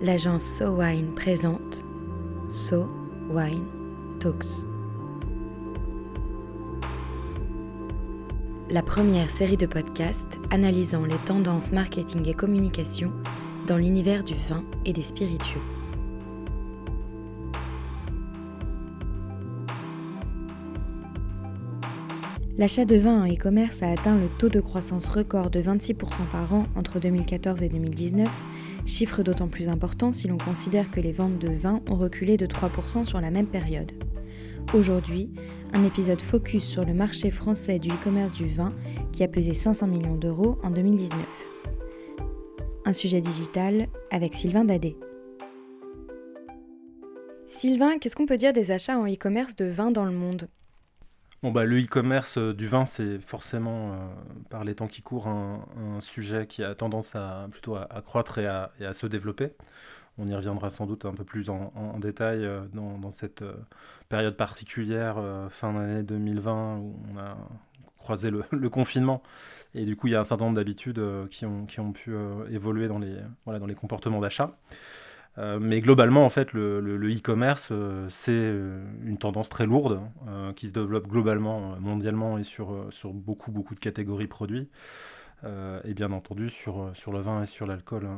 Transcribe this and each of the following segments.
l'agence So Wine présente So Wine Talks. La première série de podcasts analysant les tendances marketing et communication dans l'univers du vin et des spiritueux. L'achat de vin en e-commerce a atteint le taux de croissance record de 26% par an entre 2014 et 2019, chiffre d'autant plus important si l'on considère que les ventes de vin ont reculé de 3% sur la même période. Aujourd'hui, un épisode focus sur le marché français du e-commerce du vin qui a pesé 500 millions d'euros en 2019. Un sujet digital avec Sylvain Dadé. Sylvain, qu'est-ce qu'on peut dire des achats en e-commerce de vin dans le monde? Bon, bah, le e-commerce euh, du vin, c'est forcément, euh, par les temps qui courent, un, sujet qui a tendance à plutôt à, croître et à, se développer. On y reviendra sans doute un peu plus en, détail euh, dans, cette période particulière, fin d'année 2020, où on a croisé le, confinement. Et du coup, il y a un certain nombre d'habitudes qui, ont, qui ont pu évoluer dans les, voilà, dans les comportements d'achat. Euh, mais globalement, en fait, le e-commerce, euh, c'est euh, une tendance très lourde qui se développe globalement, mondialement et sur, sur beaucoup, beaucoup de catégories produits. et bien entendu sur, sur le vin et sur l'alcool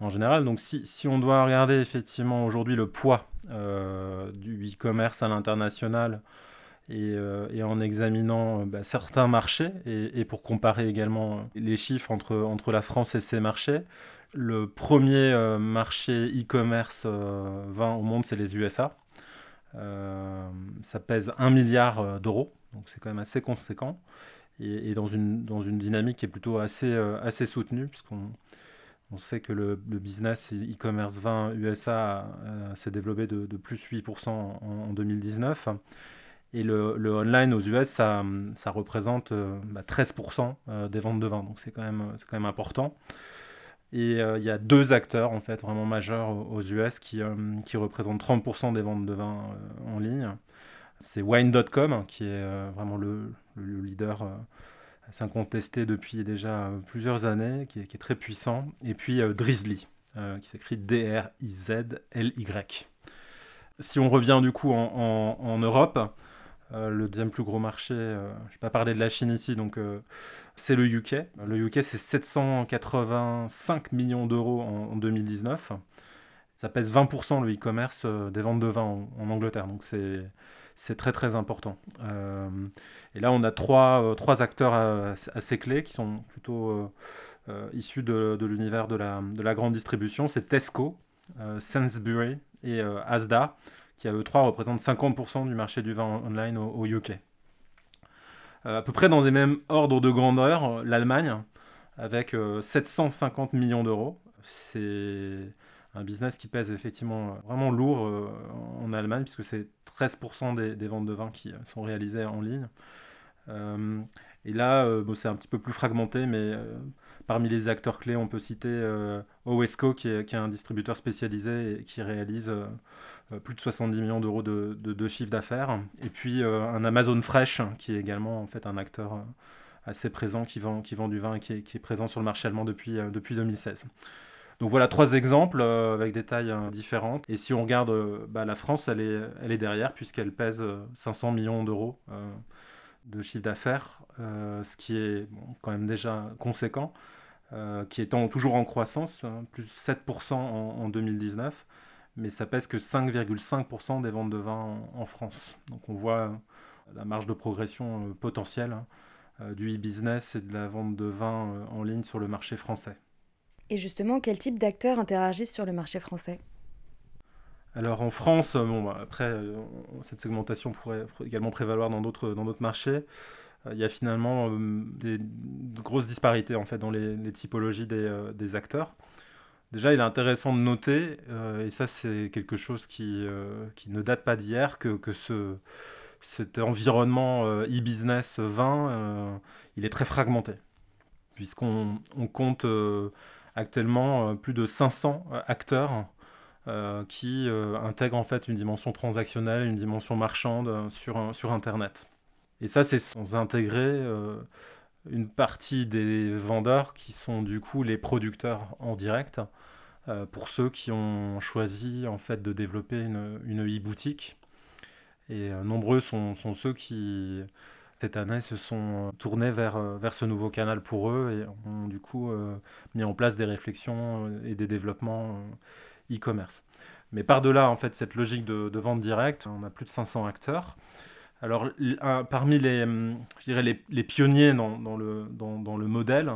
en général. Donc si, si, on doit regarder effectivement aujourd'hui le poids du e-commerce à l'international et, et, en examinant bah, certains marchés et, et, pour comparer également les chiffres entre, entre la France et ces marchés, le premier euh, marché e-commerce euh, vin au monde, c'est les USA. Euh, ça pèse 1 milliard d'euros, donc c'est quand même assez conséquent. Et, dans, une, dans une dynamique qui est plutôt assez, assez soutenue, puisqu'on on sait que le, business e-commerce vin USA s'est développé de, plus 8% en, 2019. Et le, le, online aux US, ça, représente 13% bah, des ventes de vin. Donc c'est quand, quand même important. Et euh, il y a deux acteurs en fait vraiment majeurs aux US qui, euh, qui représentent 30% des ventes de vin euh, en ligne. C'est Wine.com qui est vraiment le, le leader incontesté depuis déjà plusieurs années, qui est, très puissant. Et puis Drizzly, qui s'écrit D-R-I-Z-L-Y. Si on revient du coup en Europe, le deuxième plus gros marché, je ne vais pas parler de la Chine ici, donc c'est le UK. Le UK, c'est 785 millions d'euros en, 2019. Ça pèse 20% le e-commerce euh, des ventes de vin en, Angleterre. Donc c'est c'est très très important. Euh, et là, on a trois, euh, trois acteurs assez clés qui sont plutôt issus de, de l'univers de la, de la, grande distribution. C'est Tesco, Sainsbury et Asda, qui à eux trois représentent 50% du marché du vin online au UK. Euh, à peu près dans les mêmes ordres de grandeur, euh, l'Allemagne, avec 750 euh, millions d'euros. C'est un business qui pèse effectivement vraiment lourd en Allemagne, puisque c'est 13% des, ventes de vin qui sont réalisées en ligne. et là, c'est un petit peu plus fragmenté, mais parmi les acteurs clés, on peut citer Owesco, qui est, un distributeur spécialisé et qui réalise euh, plus de 70 millions d'euros de, de, chiffre d'affaires. Et puis euh, un Amazon Fresh, qui est également un acteur euh, assez présent qui vend, qui vend du vin et qui est, qui est présent sur le marché allemand depuis, depuis 2016. Donc voilà trois exemples avec des tailles différentes. Et si on regarde bah, la France, elle est, elle est derrière puisqu'elle pèse 500 millions d'euros de chiffre d'affaires, ce qui est quand même déjà conséquent, qui est toujours en croissance, hein, plus 7% en, en, 2019 mais ça pèse que 5,5% des ventes de vin en, France. Donc on voit euh, la marge de progression euh, potentielle hein, euh, du e-business et de la vente de vin en ligne sur le marché français. Et justement, quel type d'acteurs interagissent sur le marché français? Alors en France, bon, bah, après, cette segmentation pourrait également prévaloir dans d'autres, dans d'autres marchés. Il y a finalement des, grosses disparités en fait, dans les, typologies des, des acteurs. Déjà, il est intéressant de noter, euh, et ça c'est quelque chose qui, euh, qui, ne date pas d'hier, que, que ce, cet environnement euh, e-business vin, il est très fragmenté, puisqu'on on compte actuellement plus de 500 acteurs qui intègrent en fait une dimension transactionnelle, une dimension marchande sur, sur Internet. Et ça, c'est sans intégrer une partie des vendeurs qui sont du coup les producteurs en direct pour ceux qui ont choisi en fait de développer une, une e-boutique. Et nombreux sont, sont, ceux qui, cette année, se sont tournés vers, vers ce nouveau canal pour eux et ont du coup mis en place des réflexions et des développements e-commerce. Mais par-delà en fait cette logique de, vente directe, on a plus de 500 acteurs. Alors parmi les, je dirais les, pionniers dans, le, dans, le modèle,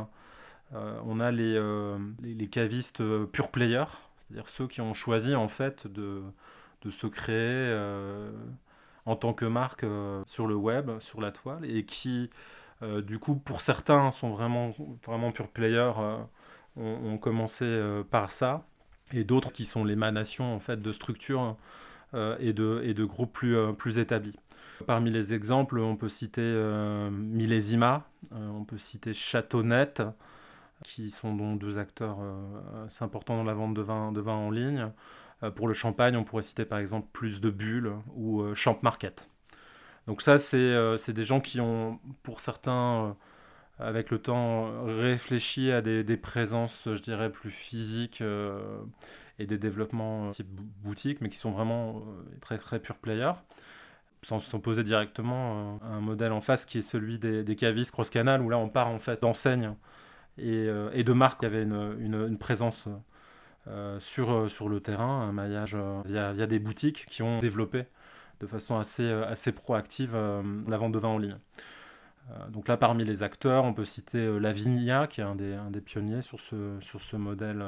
euh, on a les, euh, les, cavistes euh, pure players, c'est-à-dire ceux qui ont choisi en fait de, de se créer en tant que marque sur le web, sur la toile, et qui du coup pour certains sont vraiment, vraiment pure players, ont, commencé par ça et d'autres qui sont l'émanation en fait de structures euh, et, de, et de groupes plus, euh, plus établis. Parmi les exemples, on peut citer euh, Millésima, on peut citer Châteaunet, qui sont donc deux acteurs assez importants dans la vente de vin, de vin en ligne. pour le champagne, on pourrait citer par exemple Plus de Bulles ou Champ Market. Donc ça, c'est des gens qui ont, pour certains, avec le temps, réfléchi à des, présences, je dirais, plus physiques euh, et des développements euh, type boutique, mais qui sont vraiment euh, très, très pure player, sans s'opposer directement à un modèle en face qui est celui des, des cross-canal, où là on part en fait d'enseignes et, de marques qui avaient une, une, présence sur, sur le terrain, un maillage via, via, des boutiques qui ont développé de façon assez, assez proactive la vente de vin en ligne. Euh, donc là, parmi les acteurs, on peut citer euh, Lavinia, qui est un des, pionniers sur ce, modèle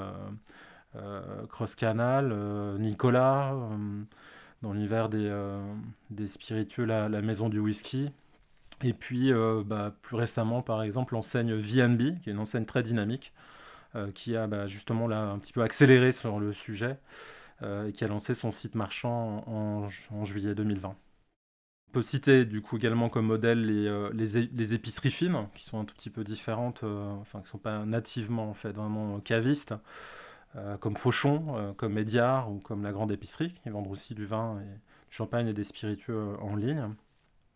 euh, cross-canal, Nicolas, dans l'univers des, spiritueux, la, maison du whisky. Et puis, bah, plus récemment, par exemple, l'enseigne VNB, qui est une enseigne très dynamique, qui a bah, justement un petit peu accéléré sur le sujet et qui a lancé son site marchand en juillet 2020. Peut citer du coup également comme modèle les, euh, les, épiceries fines, qui sont un tout petit peu différentes, euh, enfin qui ne sont pas nativement en fait vraiment cavistes, euh, comme Fauchon, comme Médiard ou comme la Grande Épicerie, qui vendent aussi du vin, et du champagne et des spiritueux en ligne.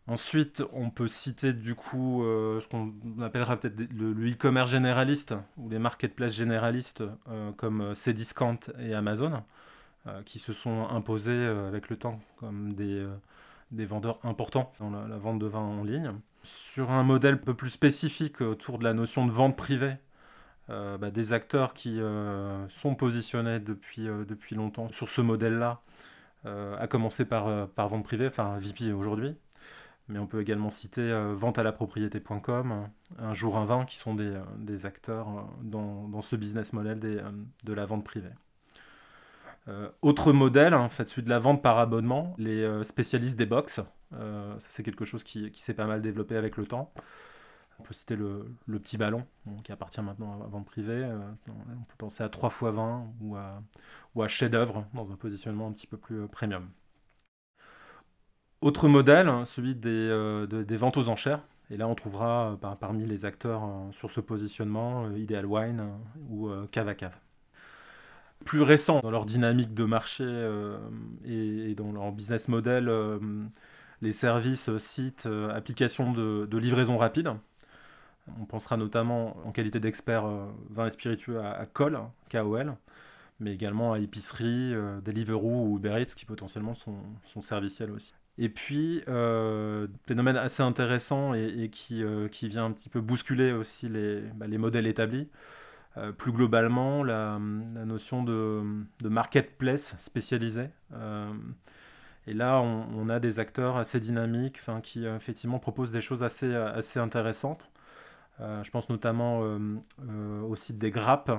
Ensuite, on peut citer du coup ce qu'on appellera peut-être le e-commerce généraliste ou les marketplaces généralistes comme Cdiscount et Amazon, qui se sont imposés avec le temps comme des des vendeurs importants dans la, vente de vin en ligne. Sur un modèle un peu plus spécifique autour de la notion de vente privée, euh, bah, des acteurs qui euh, sont positionnés depuis, euh, depuis longtemps sur ce modèle-là, à commencer par, par vente privée, enfin VP aujourd'hui. Mais on peut également citer vente à la propriété.com, un jour un vin, qui sont des, acteurs dans, ce business model de la vente privée. Euh, autre modèle, celui de la vente par abonnement, les euh, spécialistes des box. Euh, c'est quelque chose qui, s'est pas mal développé avec le temps. On peut citer le, petit ballon, qui appartient maintenant à vente privée. on peut penser à 3 x 20 ou à, chef-d'œuvre dans un positionnement un petit peu plus premium. Autre modèle, hein, celui des, des, ventes aux enchères. Et là, on trouvera parmi les acteurs sur ce positionnement Ideal Wine ou Cave à Cave plus récents dans leur dynamique de marché euh, et, dans leur business model, euh, les services, euh, sites, applications de, livraison rapide. On pensera notamment en qualité d'expert vin et spiritueux à, à KOL, KOL, mais également à épicerie, Deliveroo ou Uber Eats qui potentiellement sont, sont serviciels aussi. Et puis, phénomène assez intéressant et, qui, qui, vient un petit peu bousculer aussi les, bah, les modèles établis. Euh, plus globalement, la, notion de, marketplace spécialisé. Euh, et là, on, a des acteurs assez dynamiques qui euh, effectivement proposent des choses assez, intéressantes. je pense notamment au site des Grappes,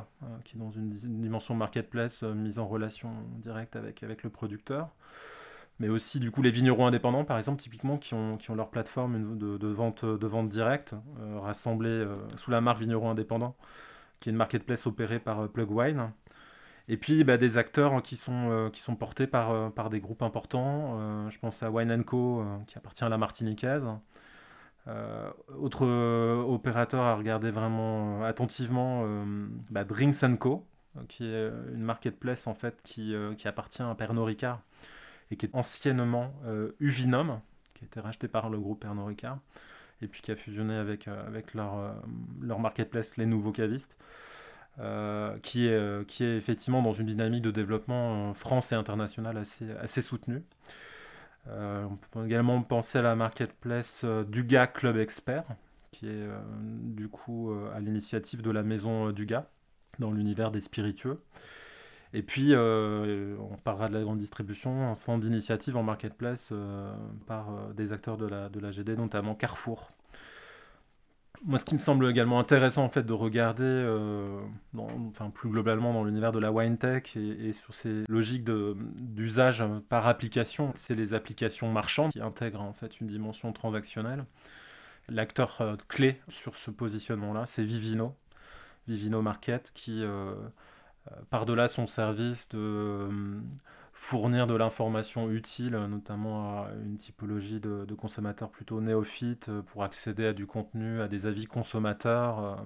qui est dans une, dimension marketplace mise en relation directe avec, le producteur. Mais aussi, du coup, les vignerons indépendants, par exemple, typiquement, qui ont, leur plateforme de, vente, de vente directe, rassemblée sous la marque vignerons indépendants qui est une marketplace opérée par euh, Plugwine. Et puis bah, des acteurs qui sont, euh, qui sont portés par, euh, par des groupes importants. je pense à Wine Co, qui appartient à la Martiniquaise. autre opérateur à regarder vraiment attentivement, bah, Drinks Co, qui est une marketplace en fait qui, qui appartient à Pernod Ricard et qui est anciennement Uvinum, qui a été racheté par le groupe Pernod Ricard et puis qui a fusionné avec, euh, avec leur, euh, leur marketplace, les nouveaux cavistes. qui, est, qui est effectivement dans une dynamique de développement France et international assez, assez soutenue. on peut également penser à la marketplace Duga Club Expert, qui est du coup à l'initiative de la maison Duga dans l'univers des spiritueux. Et puis, euh, on parlera de la grande distribution, un stand d'initiative en marketplace euh, par euh, des acteurs de la, de la GD, notamment Carrefour. Moi, ce qui me semble également intéressant en fait de regarder, enfin plus globalement dans l'univers de la wine tech et, sur ces logiques d'usage par application, c'est les applications marchandes qui intègrent en fait une dimension transactionnelle. L'acteur clé sur ce positionnement-là, c'est Vivino, Vivino Market, qui par-delà son service de euh, fournir de l'information utile, notamment à une typologie de, consommateurs plutôt néophytes, euh, pour accéder à du contenu, à des avis consommateurs,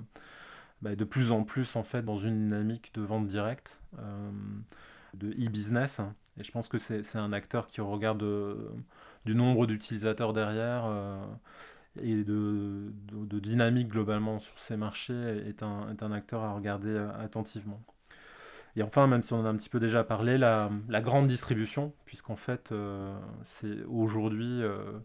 bah, de plus en plus en fait dans une dynamique de vente directe, de e-business. Et je pense que c'est un acteur qui regarde du nombre d'utilisateurs derrière et de, dynamique globalement sur ces marchés est un acteur à regarder attentivement. Et enfin, même si on en a un petit peu déjà parlé, la, grande distribution, puisqu'en fait, euh, c'est aujourd'hui, euh,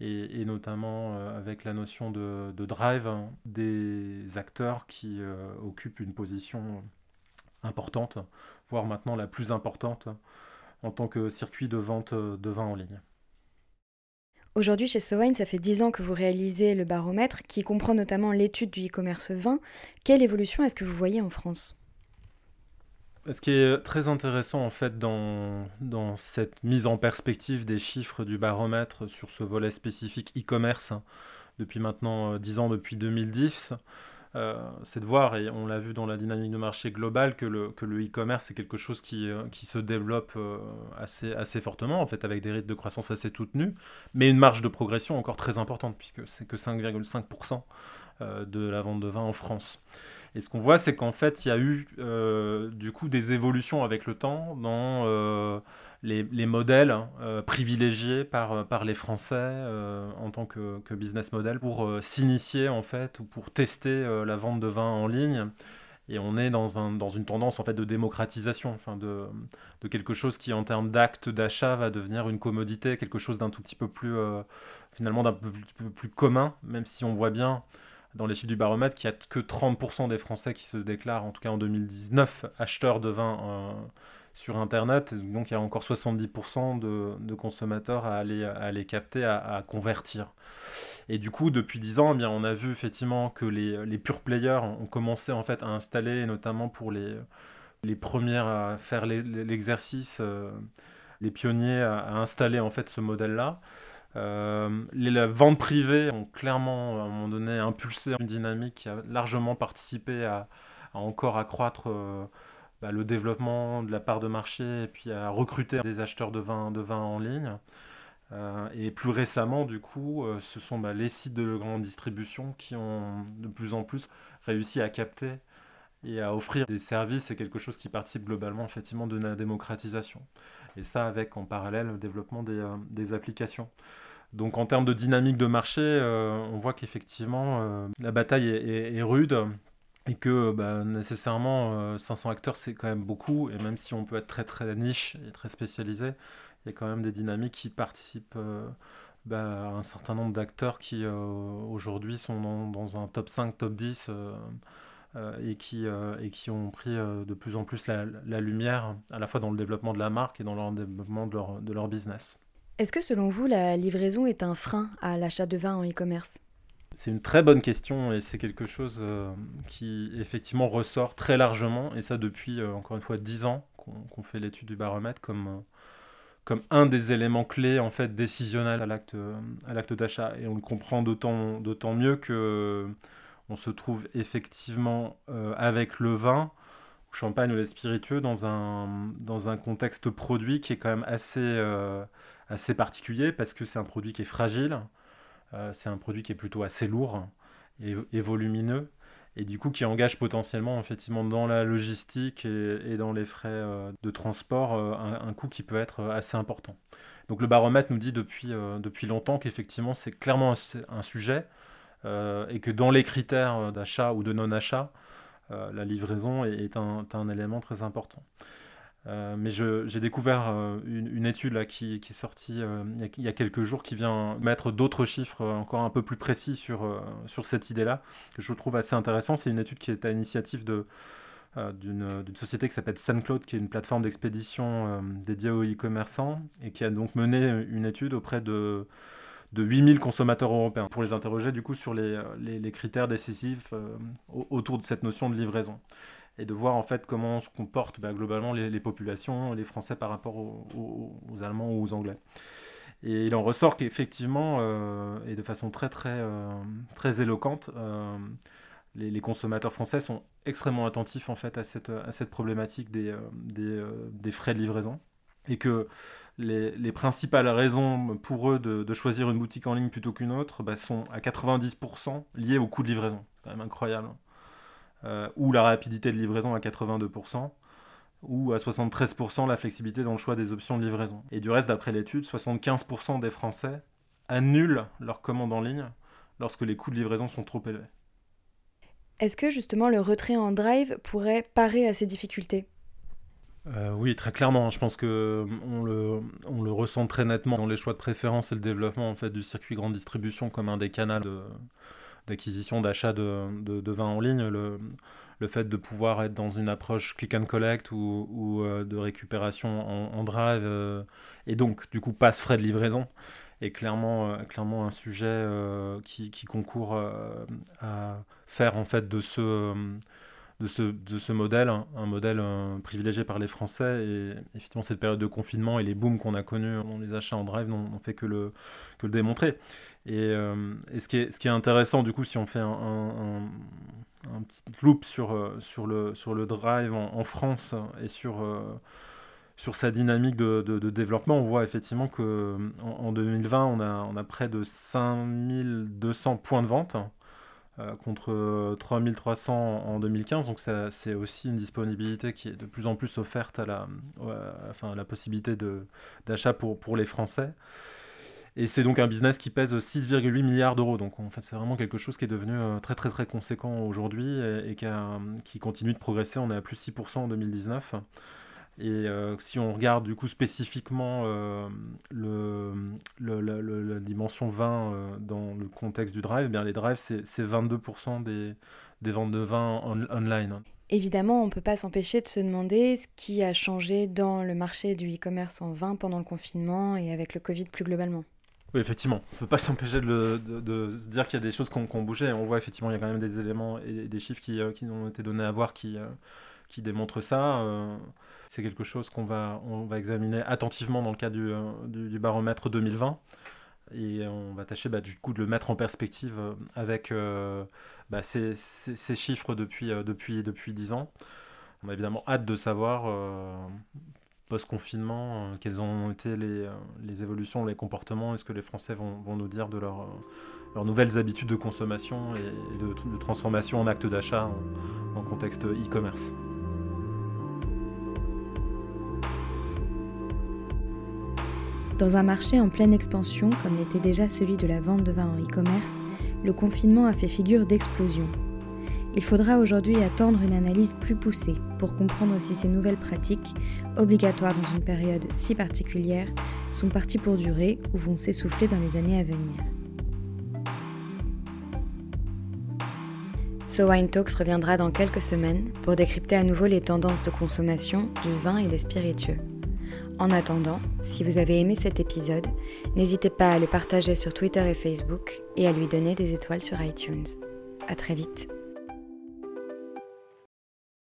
et, notamment euh, avec la notion de, drive, hein, des acteurs qui occupent une position importante, voire maintenant la plus importante, en tant que circuit de vente de vin en ligne. Aujourd'hui, chez Sowine, ça fait 10 ans que vous réalisez le baromètre, qui comprend notamment l'étude du e-commerce vin. Quelle évolution est-ce que vous voyez en France? Ce qui est très intéressant en fait dans, cette mise en perspective des chiffres du baromètre sur ce volet spécifique e-commerce hein, depuis maintenant 10 euh, ans, depuis 2010, euh, c'est de voir, et on l'a vu dans la dynamique de marché globale, que le, e-commerce est quelque chose qui, euh, se développe assez, assez fortement, en fait, avec des rythmes de croissance assez soutenus, mais une marge de progression encore très importante, puisque c'est que 5,5% de la vente de vin en France. Et ce qu'on voit, c'est qu'en fait, il y a eu euh, du coup des évolutions avec le temps dans euh, les, modèles hein, euh, privilégiés par, par les Français en tant que, business model pour s'initier en fait ou pour tester la vente de vin en ligne. Et on est dans, un, dans une tendance en fait de démocratisation, enfin de, de quelque chose qui en termes d'acte d'achat va devenir une commodité, quelque chose d'un tout petit peu plus finalement d'un peu, plus commun, même si on voit bien dans les chiffres du baromètre qu'il n'y a que 30% des Français qui se déclarent, en tout cas en 2019, acheteurs de vin euh, sur Internet. Donc il y a encore 70% de, consommateurs à aller, capter, à, convertir. Et du coup, depuis 10 ans, eh bien, on a vu effectivement que les, les pure players ont commencé en fait à installer, notamment pour les, les premières à faire l'exercice, euh, les pionniers à, à, installer en fait ce modèle-là. Euh, les ventes privées ont clairement, à un moment donné, impulsé une dynamique qui a largement participé à, encore accroître euh, bah, le développement de la part de marché et puis à recruter des acheteurs de vin, en ligne. Euh, et plus récemment, du coup, ce sont bah, les sites de grande distribution qui ont de plus en plus réussi à capter et à offrir des services. C'est quelque chose qui participe globalement effectivement de la démocratisation. Et ça avec en parallèle le développement des applications. Donc en termes de dynamique de marché, euh, on voit qu'effectivement euh, la bataille est, rude et que bah, nécessairement 500 euh, acteurs c'est quand même beaucoup et même si on peut être très très niche et très spécialisé, il y a quand même des dynamiques qui participent bah, à un certain nombre d'acteurs qui aujourd'hui sont dans, un top 5, top 10 et, qui, et qui ont pris de plus en plus la, lumière à la fois dans le développement de la marque et dans le développement de leur business. Est-ce que selon vous, la livraison est un frein à l'achat de vin en e-commerce? C'est une très bonne question et c'est quelque chose euh, qui effectivement ressort très largement. Et ça depuis euh, encore une fois 10 ans qu'on fait l'étude du baromètre comme, euh, comme un des éléments clés en fait décisionnels à l'acte d'achat. Et on le comprend d'autant d'autant mieux que on se trouve effectivement avec le vin champagne ou les spiritueux dans un dans un contexte produit qui est quand même assez assez particulier parce que c'est un produit qui est fragile, euh, c'est un produit qui est plutôt assez lourd et, volumineux, et du coup qui engage potentiellement effectivement dans la logistique et, dans les frais euh, de transport euh, un, coût qui peut être assez important. Donc le baromètre nous dit depuis, depuis longtemps qu'effectivement c'est clairement un, sujet et que dans les critères d'achat ou de non-achat, la livraison est, un, élément très important. Mais j'ai découvert une, étude qui, est sortie il, y a, quelques jours qui vient mettre d'autres chiffres encore un peu plus précis sur, sur cette idée-là, que je trouve assez intéressant. C'est une étude qui est à l'initiative d'une société qui s'appelle SunCloud, qui est une plateforme d'expédition dédiée aux e-commerçants, et qui a donc mené une étude auprès de de 8000 consommateurs européens pour les interroger du coup sur les, les, critères décisifs euh, autour de cette notion de livraison et de voir en fait comment se comportent bah, globalement les, populations, les Français par rapport aux, Allemands ou aux Anglais. Et il en ressort qu'effectivement, euh, et de façon très très euh, très éloquente, les, consommateurs français sont extrêmement attentifs en fait à cette, problématique des, frais de livraison et que les, principales raisons pour eux de, choisir une boutique en ligne plutôt qu'une autre bah, sont à 90% liées au coût de livraison. C'est quand même incroyable. Euh, ou la rapidité de livraison à 82%, ou à 73% la flexibilité dans le choix des options de livraison. Et du reste, d'après l'étude, 75% des Français annulent leur commande en ligne lorsque les coûts de livraison sont trop élevés. Est-ce que justement le retrait en drive pourrait parer à ces difficultés? Euh, oui, très clairement. Je pense que on le, on le ressent très nettement dans les choix de préférence et le développement en fait du circuit grande distribution comme un des canaux d'acquisition, d'achat de, de, vin en ligne. Le, le, fait de pouvoir être dans une approche click and collect ou, ou euh, de récupération en, drive euh, et donc du coup passe frais de livraison est clairement, clairement un sujet qui, qui, concourt à faire en fait de ce de ce, modèle, un modèle euh, privilégié par les Français. Et effectivement, cette période de confinement et les booms qu'on a connus dans les achats en drive n'ont fait que le, démontrer. Et, euh, ce, qui est, intéressant, du coup, si on fait un, petit loop sur, euh, sur, le, drive en, France et sur, sa dynamique de, de, développement, on voit effectivement qu'en en 2020, on a, on a près de 5200 points de vente. Euh, contre 3300 en 2015. Donc c'est aussi une disponibilité qui est de plus en plus offerte à la, enfin, la possibilité d'achat pour, pour les Français. Et c'est donc un business qui pèse 6,8 milliards d'euros. Donc en fait, c'est vraiment quelque chose qui est devenu euh, très très très conséquent aujourd'hui et, qui, qui, continue de progresser. On est à plus 6% en 2019. Et euh, si on regarde du coup spécifiquement euh, le, la dimension 20 euh, dans le contexte du drive, eh bien les drives c'est 22% des, des, ventes de vin online. Évidemment, on ne peut pas s'empêcher de se demander ce qui a changé dans le marché du e-commerce en vin pendant le confinement et avec le Covid plus globalement. Oui, effectivement, on ne peut pas s'empêcher de, de, de, dire qu'il y a des choses qui ont, bougé. On voit effectivement, il y a quand même des éléments et des chiffres qui, qui ont été donnés à voir qui, qui démontrent ça c'est quelque chose qu'on va, on va examiner attentivement dans le cadre du, euh, du, baromètre 2020. Et on va tâcher bah, du coup de le mettre en perspective euh, avec euh, bah, ces, ces, chiffres depuis, depuis, depuis 10 ans. On a évidemment hâte de savoir, post-confinement, quelles ont été les, les, évolutions, les comportements, et ce que les Français vont, vont nous dire de leur, leurs nouvelles habitudes de consommation et, de, de, transformation en acte d'achat en contexte e-commerce? Dans un marché en pleine expansion, comme l'était déjà celui de la vente de vin en e-commerce, le confinement a fait figure d'explosion. Il faudra aujourd'hui attendre une analyse plus poussée pour comprendre si ces nouvelles pratiques, obligatoires dans une période si particulière, sont parties pour durer ou vont s'essouffler dans les années à venir. So Wine Talks reviendra dans quelques semaines pour décrypter à nouveau les tendances de consommation du vin et des spiritueux. En attendant, si vous avez aimé cet épisode, n'hésitez pas à le partager sur Twitter et Facebook et à lui donner des étoiles sur iTunes. À très vite.